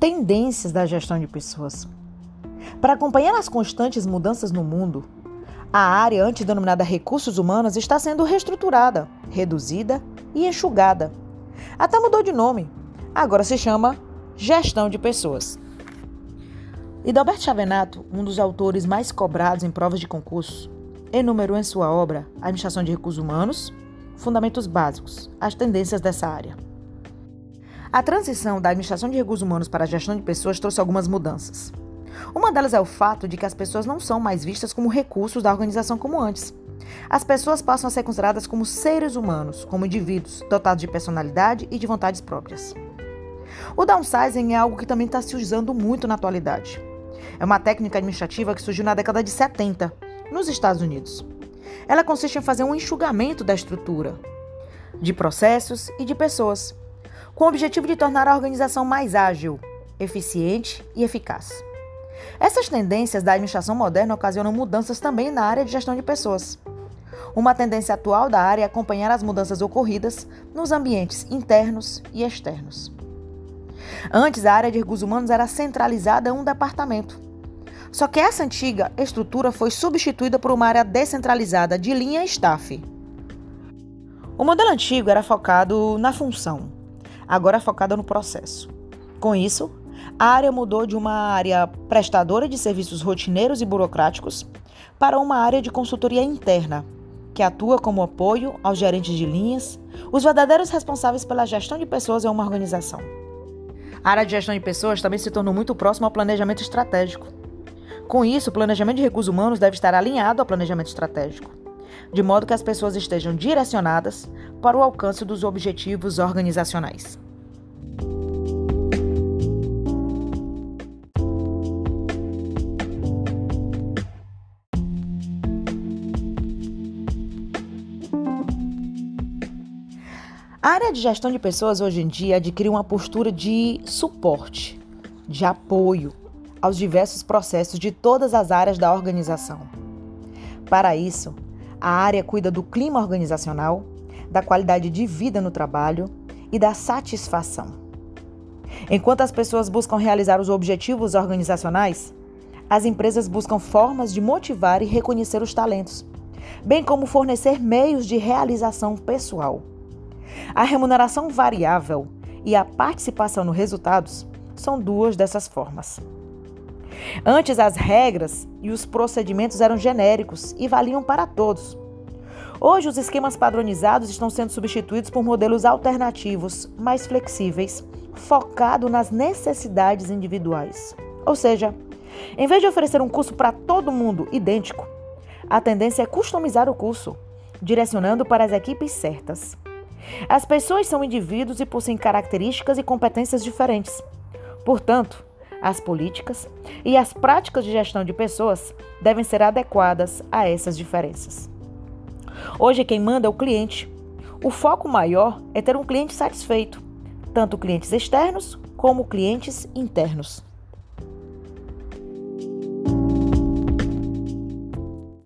Tendências da gestão de pessoas. Para acompanhar as constantes mudanças no mundo, a área antes denominada recursos humanos está sendo reestruturada, reduzida e enxugada. Até mudou de nome. Agora se chama gestão de pessoas. Idalberto Chavenato, um dos autores mais cobrados em provas de concurso, enumerou em sua obra Administração de Recursos Humanos, Fundamentos Básicos, as tendências dessa área. A transição da administração de recursos humanos para a gestão de pessoas trouxe algumas mudanças. Uma delas é o fato de que as pessoas não são mais vistas como recursos da organização como antes. As pessoas passam a ser consideradas como seres humanos, como indivíduos, dotados de personalidade e de vontades próprias. O downsizing é algo que também está se usando muito na atualidade. É uma técnica administrativa que surgiu na década de 70, nos Estados Unidos. Ela consiste em fazer um enxugamento da estrutura, de processos e de pessoas, com o objetivo de tornar a organização mais ágil, eficiente e eficaz. Essas tendências da administração moderna ocasionam mudanças também na área de gestão de pessoas. Uma tendência atual da área é acompanhar as mudanças ocorridas nos ambientes internos e externos. Antes, a área de recursos humanos era centralizada em um departamento. Só que essa antiga estrutura foi substituída por uma área descentralizada de linha staff. O modelo antigo era focado na função, agora focada no processo. Com isso, a área mudou de uma área prestadora de serviços rotineiros e burocráticos para uma área de consultoria interna, que atua como apoio aos gerentes de linhas, os verdadeiros responsáveis pela gestão de pessoas em uma organização. A área de gestão de pessoas também se tornou muito próxima ao planejamento estratégico. Com isso, o planejamento de recursos humanos deve estar alinhado ao planejamento estratégico, de modo que as pessoas estejam direcionadas para o alcance dos objetivos organizacionais. A área de gestão de pessoas hoje em dia adquire uma postura de suporte, de apoio aos diversos processos de todas as áreas da organização. Para isso, a área cuida do clima organizacional, da qualidade de vida no trabalho e da satisfação. Enquanto as pessoas buscam realizar os objetivos organizacionais, as empresas buscam formas de motivar e reconhecer os talentos, bem como fornecer meios de realização pessoal. A remuneração variável e a participação nos resultados são duas dessas formas. Antes, as regras e os procedimentos eram genéricos e valiam para todos. Hoje, os esquemas padronizados estão sendo substituídos por modelos alternativos, mais flexíveis, focados nas necessidades individuais. Ou seja, em vez de oferecer um curso para todo mundo idêntico, a tendência é customizar o curso, direcionando para as equipes certas. As pessoas são indivíduos e possuem características e competências diferentes. Portanto, as políticas e as práticas de gestão de pessoas devem ser adequadas a essas diferenças. Hoje, quem manda é o cliente. O foco maior é ter um cliente satisfeito, tanto clientes externos como clientes internos.